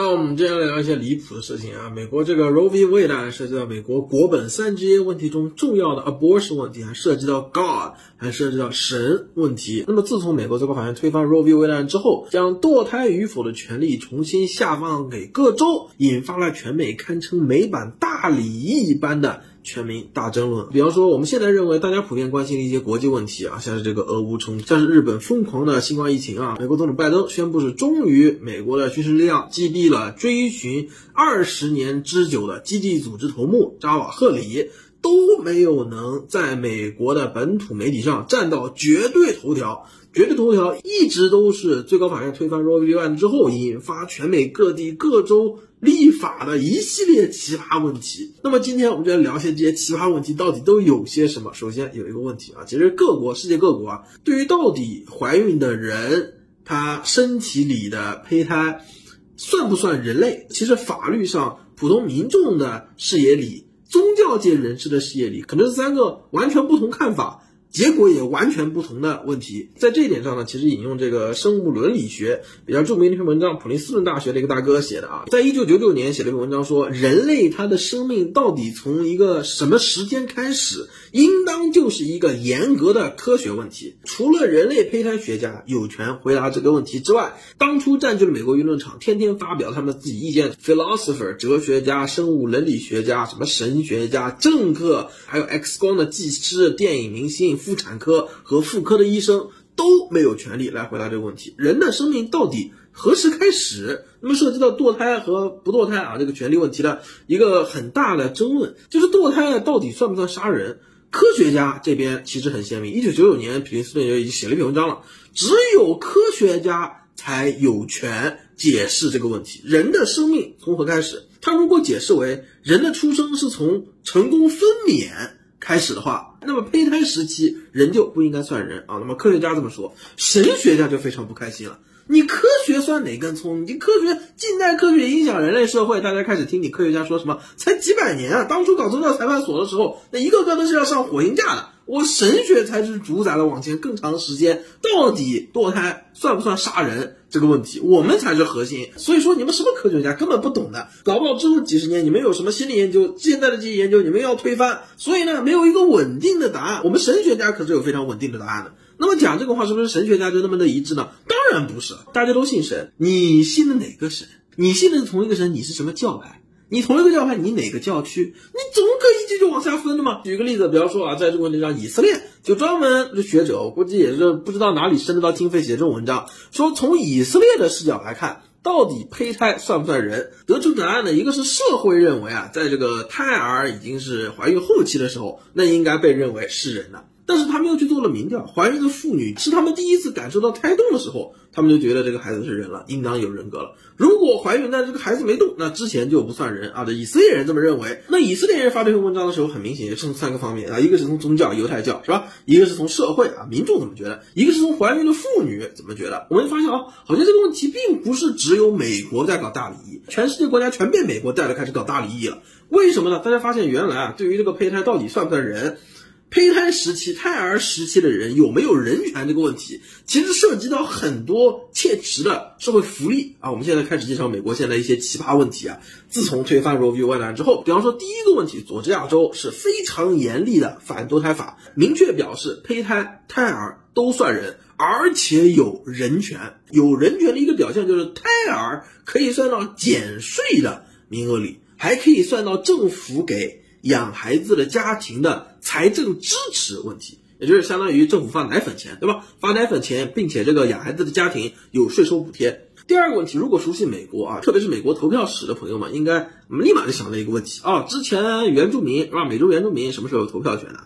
那我们接下来聊一些离谱的事情啊。美国这个 Roe v. Wade 案涉及到美国国本三职业问题中重要的 abortion 问题，还涉及到 God，还涉及到神问题。那么自从美国最高法院推翻 Roe v. Wade 案之后，将堕胎与否的权利重新下放给各州，引发了全美堪称美版大礼仪一般的。全民大争论，比方说我们现在认为大家普遍关心的一些国际问题啊，像是这个俄乌冲突，像是日本疯狂的新冠疫情啊，美国总统拜登宣布是终于美国的军事力量击毙了追寻二十年之久的基地组织头目扎瓦赫里，都没有能在美国的本土媒体上占到绝对头条。绝对头条一直都是最高法院推翻 Roe v. Wade 之后引发全美各地各州。立法的一系列奇葩问题。那么今天我们就来聊一些这些奇葩问题到底都有些什么。首先有一个问题啊，其实各国世界各国啊，对于到底怀孕的人他身体里的胚胎算不算人类，其实法律上、普通民众的视野里、宗教界人士的视野里，可能是三个完全不同看法。结果也完全不同的问题，在这一点上呢，其实引用这个生物伦理学比较著名的一篇文章，普林斯顿大学的一个大哥写的啊，在一九九九年写了一篇文章，说人类他的生命到底从一个什么时间开始，应当就是一个严格的科学问题。除了人类胚胎学家有权回答这个问题之外，当初占据了美国舆论场，天天发表他们自己意见的，philosopher 哲学家、生物伦理学家、什么神学家、政客，还有 X 光的技师、电影明星。妇产科和妇科的医生都没有权利来回答这个问题：人的生命到底何时开始？那么涉及到堕胎和不堕胎啊这个权利问题的一个很大的争论，就是堕胎到底算不算杀人？科学家这边其实很鲜明，一九九九年，普林斯顿就已经写了一篇文章了，只有科学家才有权解释这个问题：人的生命从何开始？他如果解释为人的出生是从成功分娩。开始的话，那么胚胎时期人就不应该算人啊。那么科学家这么说，神学家就非常不开心了。你科学算哪根葱？你科学近代科学影响人类社会，大家开始听你科学家说什么？才几百年啊！当初搞宗教裁判所的时候，那一个个都是要上火星架的。我神学才是主宰了往前更长时间，到底堕胎算不算杀人这个问题，我们才是核心。所以说你们什么科学家根本不懂的，搞不好之后几十年你们有什么心理研究，现在的这些研究你们要推翻，所以呢没有一个稳定的答案。我们神学家可是有非常稳定的答案的。那么讲这个话是不是神学家就那么的一致呢？当然不是，大家都信神，你信的哪个神？你信的是同一个神，你是什么教派？你同一个教派，你哪个教区？你总可以继续往下分的嘛。举个例子，比方说啊，在这个问题上，以色列就专门的学者，我估计也是不知道哪里生得到经费写这种文章，说从以色列的视角来看，到底胚胎算不算人？得出答案的一个是社会认为啊，在这个胎儿已经是怀孕后期的时候，那应该被认为是人了。但是他们又去做了民调，怀孕的妇女是他们第一次感受到胎动的时候，他们就觉得这个孩子是人了，应当有人格了。如果怀孕但这个孩子没动，那之前就不算人啊。这以色列人这么认为。那以色列人发这篇文章的时候，很明显也是从三个方面啊，一个是从宗教犹太教是吧？一个是从社会啊民众怎么觉得？一个是从怀孕的妇女怎么觉得？我们发现啊，好像这个问题并不是只有美国在搞大礼仪，全世界国家全被美国带着开始搞大礼仪了。为什么呢？大家发现原来啊，对于这个胚胎到底算不算人？胚胎时期、胎儿时期的人有没有人权这个问题，其实涉及到很多切实的社会福利啊。我们现在开始介绍美国现在一些奇葩问题啊。自从推翻 Roe v. Wade 之后，比方说第一个问题，佐治亚州是非常严厉的反堕胎法，明确表示胚胎、胎儿都算人，而且有人权。有人权的一个表现就是胎儿可以算到减税的名额里，还可以算到政府给。养孩子的家庭的财政支持问题，也就是相当于政府发奶粉钱，对吧？发奶粉钱，并且这个养孩子的家庭有税收补贴。第二个问题，如果熟悉美国啊，特别是美国投票史的朋友们，应该立马就想到一个问题啊：之前原住民是吧？美洲原住民什么时候有投票权的？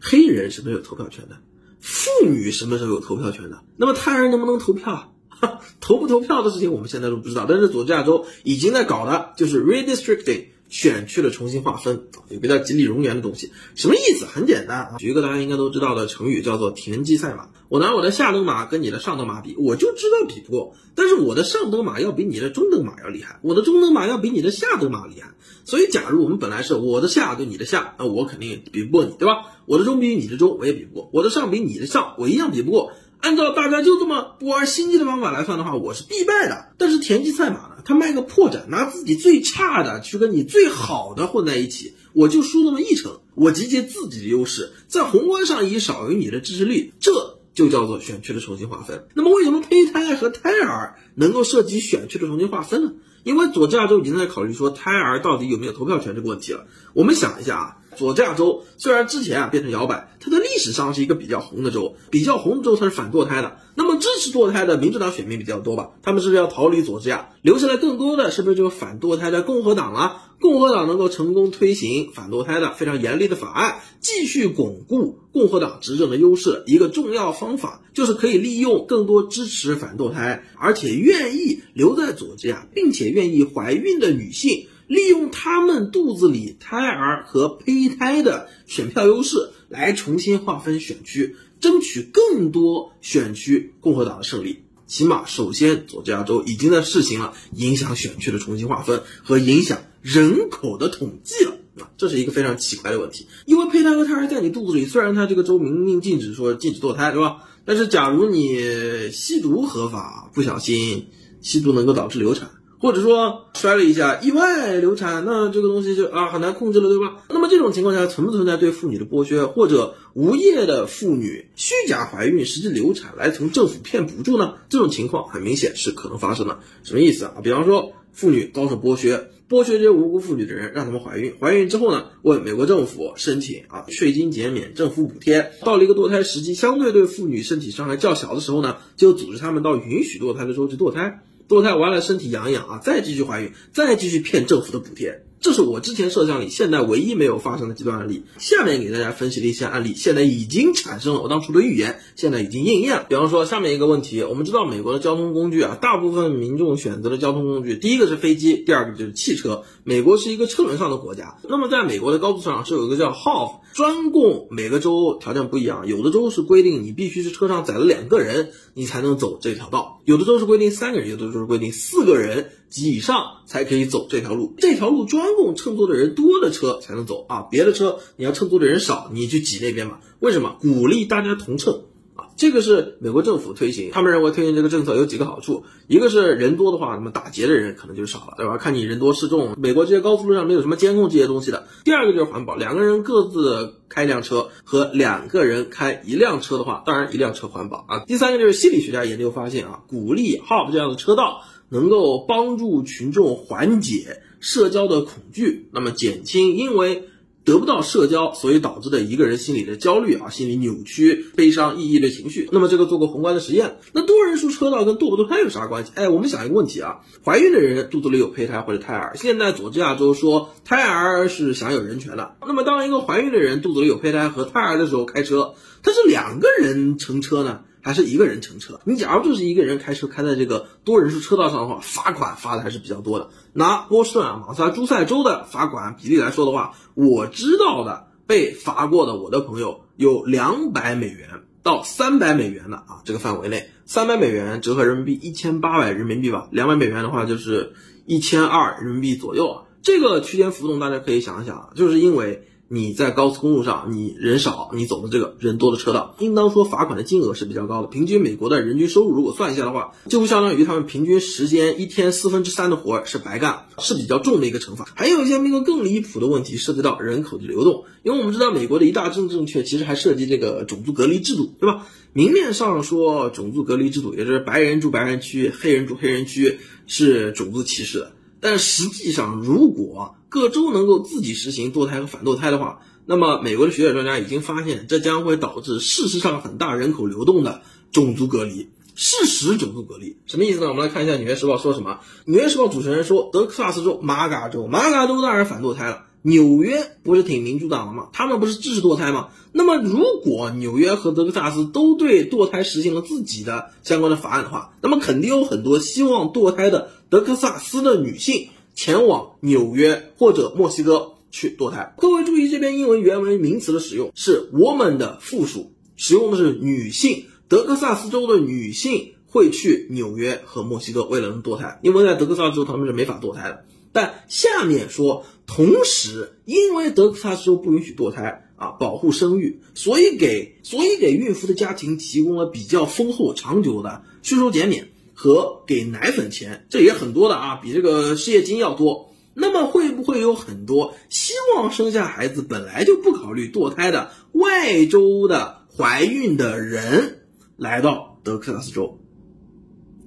黑人什么时候有投票权的？妇女什么时候有投票权的？那么他人能不能投票？投不投票的事情我们现在都不知道。但是佐治亚州已经在搞的就是 redistricting。选区的重新划分，有个叫锦鲤荣源的东西，什么意思？很简单啊，举一个大家应该都知道的成语，叫做田忌赛马。我拿我的下等马跟你的上等马比，我就知道比不过。但是我的上等马要比你的中等马要厉害，我的中等马要比你的下等马厉害。所以，假如我们本来是我的下对你的下，那我肯定比不过你，对吧？我的中比你的中，我也比不过；我的上比你的上，我一样比不过。按照大家就这么不玩心机的方法来算的话，我是必败的。但是田忌赛马呢，他卖个破绽，拿自己最差的去跟你最好的混在一起，我就输那么一成。我集结自己的优势，在宏观上以少于你的支持率，这就叫做选区的重新划分。那么为什么胚胎和胎儿能够涉及选区的重新划分呢？因为佐治亚州已经在考虑说胎儿到底有没有投票权这个问题了。我们想一下啊。佐治亚州虽然之前啊变成摇摆，它的历史上是一个比较红的州，比较红的州它是反堕胎的。那么支持堕胎的民主党选民比较多吧？他们是不是要逃离佐治亚，留下来更多的是不是就是反堕胎的共和党了？共和党能够成功推行反堕胎的非常严厉的法案，继续巩固共和党执政的优势。一个重要方法就是可以利用更多支持反堕胎，而且愿意留在佐治亚，并且愿意怀孕的女性。利用他们肚子里胎儿和胚胎的选票优势来重新划分选区，争取更多选区共和党的胜利。起码，首先，佐治亚州已经在试行了影响选区的重新划分和影响人口的统计了。啊，这是一个非常奇怪的问题。因为胚胎和胎儿在你肚子里，虽然它这个州明令禁止说禁止堕胎，对吧？但是，假如你吸毒合法，不小心吸毒能够导致流产。或者说摔了一下，意外流产，那这个东西就啊很难控制了，对吧？那么这种情况下存不存在对妇女的剥削，或者无业的妇女虚假怀孕实际流产来从政府骗补助呢？这种情况很明显是可能发生的。什么意思啊？比方说妇女遭受剥削，剥削这些无辜妇女的人，让他们怀孕，怀孕之后呢，问美国政府申请啊税金减免、政府补贴。到了一个堕胎时机相对对妇女身体伤害较小的时候呢，就组织他们到允许堕胎的时候去堕胎。堕胎完了，身体养一养啊，再继续怀孕，再继续骗政府的补贴。这是我之前设想里现在唯一没有发生的极端案例。下面给大家分析的一些案例，现在已经产生了我当初的预言，现在已经应验了。比方说，下面一个问题，我们知道美国的交通工具啊，大部分民众选择的交通工具，第一个是飞机，第二个就是汽车。美国是一个车轮上的国家，那么在美国的高速上是有一个叫 HOV，专供每个州条件不一样，有的州是规定你必须是车上载了两个人，你才能走这条道；有的州是规定三个人，有的州是规定四个人。及以上才可以走这条路，这条路专供乘坐的人多的车才能走啊，别的车你要乘坐的人少，你去挤那边嘛？为什么？鼓励大家同乘啊，这个是美国政府推行，他们认为推行这个政策有几个好处，一个是人多的话，那么打劫的人可能就少了，对吧？看你人多势众，美国这些高速路上没有什么监控这些东西的。第二个就是环保，两个人各自开一辆车和两个人开一辆车的话，当然一辆车环保啊。第三个就是心理学家研究发现啊，鼓励 HOP 这样的车道。能够帮助群众缓解社交的恐惧，那么减轻因为得不到社交所以导致的一个人心理的焦虑啊，心理扭曲、悲伤、抑郁的情绪。那么这个做过宏观的实验，那多人数车道跟堕不堕胎有啥关系？哎，我们想一个问题啊，怀孕的人肚子里有胚胎或者胎儿，现在佐治亚州说胎儿是享有人权的。那么当一个怀孕的人肚子里有胚胎和胎儿的时候开车，他是两个人乘车呢？还是一个人乘车，你假如就是一个人开车开在这个多人数车道上的话，罚款罚的还是比较多的。拿波士顿啊、马萨诸塞州的罚款比例来说的话，我知道的被罚过的我的朋友有两百美元到三百美元的啊，这个范围内，三百美元折合人民币一千八百人民币吧，两百美元的话就是一千二人民币左右啊，这个区间浮动大家可以想一想啊，就是因为。你在高速公路上，你人少，你走的这个人多的车道，应当说罚款的金额是比较高的。平均美国的人均收入如果算一下的话，就相当于他们平均时间一天四分之三的活是白干，是比较重的一个惩罚。还有一些那个更离谱的问题，涉及到人口的流动。因为我们知道美国的一大政治正确，其实还涉及这个种族隔离制度，对吧？明面上说种族隔离制度，也就是白人住白人区，黑人住黑人区，是种族歧视的。但实际上，如果各州能够自己实行堕胎和反堕胎的话，那么美国的学者专家已经发现，这将会导致事实上很大人口流动的种族隔离。事实种族隔离什么意思呢？我们来看一下《纽约时报》说什么。《纽约时报》主持人说，德克萨斯州、马嘎州、马嘎州当然反堕胎了。纽约不是挺民主党的吗？他们不是支持堕胎吗？那么，如果纽约和德克萨斯都对堕胎实行了自己的相关的法案的话，那么肯定有很多希望堕胎的德克萨斯的女性前往纽约或者墨西哥去堕胎。各位注意，这边英文原文名词的使用是 woman 的复数，使用的是女性。德克萨斯州的女性会去纽约和墨西哥为了能堕胎，因为在德克萨斯州他们是没法堕胎的。但下面说，同时因为德克萨斯州不允许堕胎，啊，保护生育，所以给所以给孕妇的家庭提供了比较丰厚长久的税收减免和给奶粉钱，这也很多的啊，比这个失业金要多。那么会不会有很多希望生下孩子本来就不考虑堕胎的外州的怀孕的人来到德克萨斯州？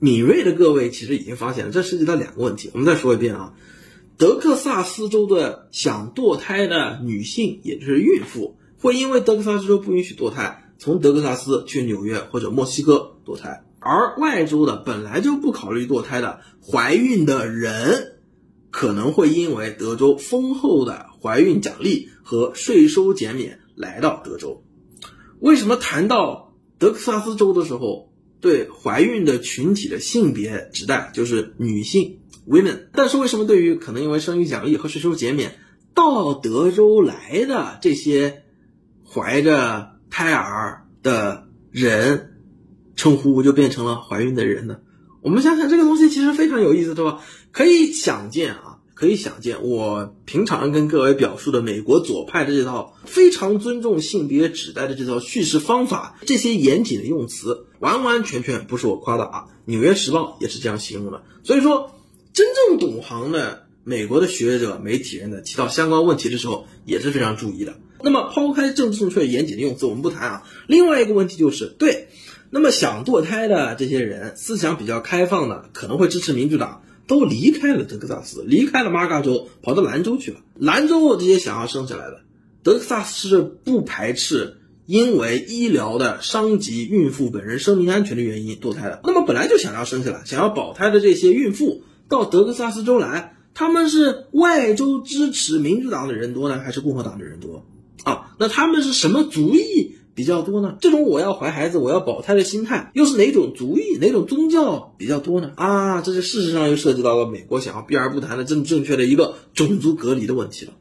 敏锐的各位其实已经发现了，这涉及到两个问题。我们再说一遍啊，德克萨斯州的想堕胎的女性，也就是孕妇，会因为德克萨斯州不允许堕胎，从德克萨斯去纽约或者墨西哥堕胎；而外州的本来就不考虑堕胎的怀孕的人，可能会因为德州丰厚的怀孕奖励和税收减免来到德州。为什么谈到德克萨斯州的时候？对怀孕的群体的性别指代就是女性 women，但是为什么对于可能因为生育奖励和税收减免到德州来的这些怀着胎儿的人，称呼就变成了怀孕的人呢？我们想想这个东西其实非常有意思，对吧？可以想见啊。可以想见，我平常跟各位表述的美国左派的这套非常尊重性别指代的这套叙事方法，这些严谨的用词，完完全全不是我夸的啊！《纽约时报》也是这样形容的。所以说，真正懂行的美国的学者、媒体人呢，提到相关问题的时候也是非常注意的。那么，抛开政治正确、严谨的用词，我们不谈啊。另外一个问题就是，对，那么想堕胎的这些人，思想比较开放的，可能会支持民主党。都离开了德克萨斯，离开了马嘎州，跑到兰州去了。兰州这些想要生下来的，德克萨斯是不排斥因为医疗的伤及孕妇本人生命安全的原因堕胎的。那么本来就想要生下来、想要保胎的这些孕妇到德克萨斯州来，他们是外州支持民主党的人多呢，还是共和党的人多？啊，那他们是什么族裔？比较多呢？这种我要怀孩子，我要保胎的心态，又是哪种族裔、哪种宗教比较多呢？啊，这是事实上又涉及到了美国想要避而不谈的正正确的一个种族隔离的问题了。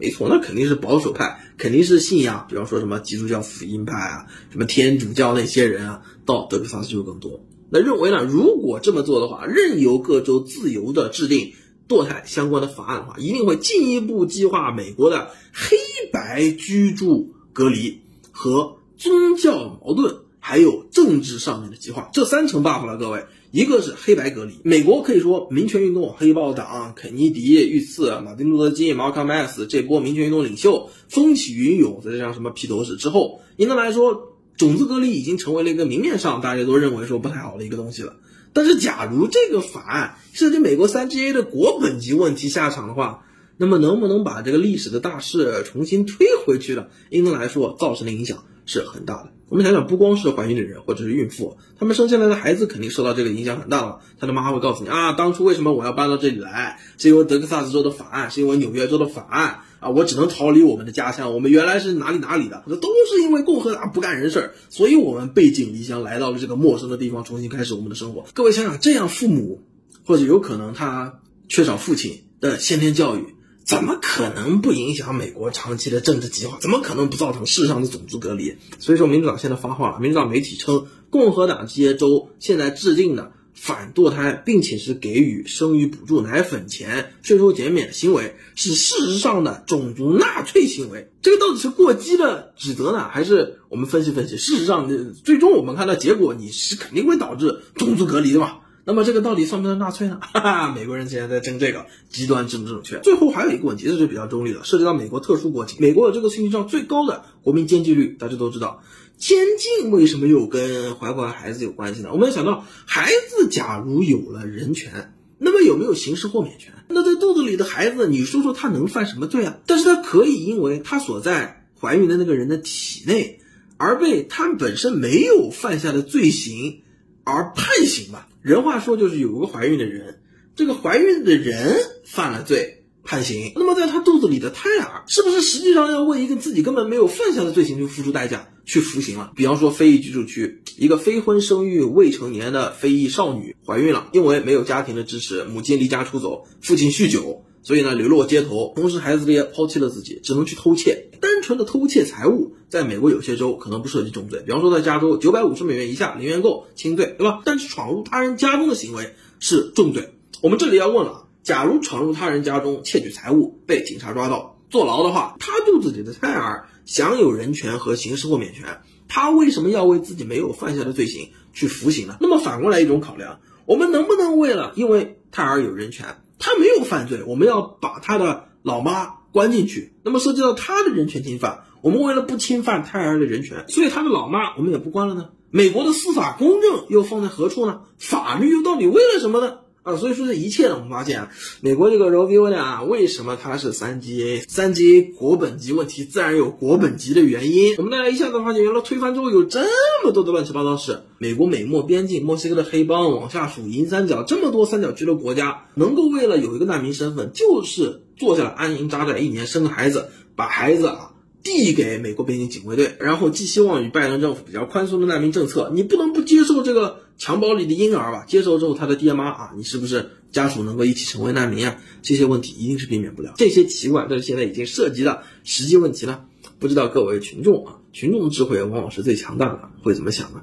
没错，那肯定是保守派，肯定是信仰，比方说什么基督教福音派啊，什么天主教那些人啊，到德克萨斯就更多。那认为呢，如果这么做的话，任由各州自由的制定堕胎相关的法案的话，一定会进一步激化美国的黑白居住隔离和。宗教矛盾还有政治上面的激化，这三层 buff 了，各位，一个是黑白隔离。美国可以说民权运动、黑豹党、肯尼迪遇刺、马丁路德金、Malcolm X 这波民权运动领袖风起云涌，再加上什么披头士之后，应当来说，种子隔离已经成为了一个明面上大家都认为说不太好的一个东西了。但是，假如这个法案涉及美国三 G A 的国本级问题下场的话，那么能不能把这个历史的大势重新推回去呢，应该来说造成的影响。是很大的。我们想想，不光是怀孕的人或者是孕妇，他们生下来的孩子肯定受到这个影响很大了。他的妈会告诉你啊，当初为什么我要搬到这里来，是因为德克萨斯州的法案，是因为纽约州的法案啊，我只能逃离我们的家乡。我们原来是哪里哪里的，这都是因为共和党不干人事儿，所以我们背井离乡来到了这个陌生的地方，重新开始我们的生活。各位想想，这样父母或者有可能他缺少父亲的先天教育。怎么可能不影响美国长期的政治计划？怎么可能不造成事实上的种族隔离？所以说，民主党现在发话了。民主党媒体称，共和党这些州现在制定的反堕胎，并且是给予生育补助、奶粉钱、税收减免的行为，是事实上的种族纳粹行为。这个到底是过激的指责呢，还是我们分析分析？事实上，最终我们看到结果，你是肯定会导致种族隔离的嘛？那么这个到底算不算纳粹呢？哈哈，美国人现在在争这个极端政治正确。最后还有一个问题，这是比较中立的，涉及到美国特殊国情。美国有这个世界上最高的国民监禁率，大家都知道。监禁为什么又跟怀不怀孩子有关系呢？我们要想到，孩子假如有了人权，那么有没有刑事豁免权？那这肚子里的孩子，你说说他能犯什么罪啊？但是他可以因为他所在怀孕的那个人的体内，而被他本身没有犯下的罪行而判刑吧？人话说就是有个怀孕的人，这个怀孕的人犯了罪判刑，那么在他肚子里的胎儿是不是实际上要为一个自己根本没有犯下的罪行去付出代价去服刑了？比方说非裔居住区一个非婚生育未成年的非裔少女怀孕了，因为没有家庭的支持，母亲离家出走，父亲酗酒，所以呢流落街头，同时孩子也抛弃了自己，只能去偷窃。单纯的偷窃财物，在美国有些州可能不涉及重罪，比方说在加州，九百五十美元以下零元购轻罪，对吧？但是闯入他人家中的行为是重罪。我们这里要问了，假如闯入他人家中窃取财物被警察抓到，坐牢的话，他肚子里的胎儿享有人权和刑事豁免权，他为什么要为自己没有犯下的罪行去服刑呢？那么反过来一种考量，我们能不能为了因为胎儿有人权，他没有犯罪，我们要把他的老妈关进去？那么涉及到他的人权侵犯，我们为了不侵犯胎儿的人权，所以他的老妈我们也不关了呢？美国的司法公正又放在何处呢？法律又到底为了什么呢？啊，所以说这一切呢，我们发现啊，美国这个 Roe v. Wade 啊，为什么它是三级 A？三级 A 国本级问题，自然有国本级的原因。我们大家一下子发现，原来推翻之后有这么多的乱七八糟事。美国美墨边境，墨西哥的黑帮往下数银三角，这么多三角区的国家，能够为了有一个难民身份，就是坐下来安营扎寨一年，生个孩子，把孩子啊。递给美国边境警卫队，然后寄希望于拜登政府比较宽松的难民政策。你不能不接受这个襁褓里的婴儿吧？接受之后，他的爹妈啊，你是不是家属能够一起成为难民啊？这些问题一定是避免不了。这些奇怪，但是现在已经涉及的实际问题了。不知道各位群众啊，群众的智慧往往是最强大的，会怎么想呢？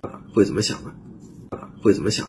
啊会怎么想呢？啊会怎么想？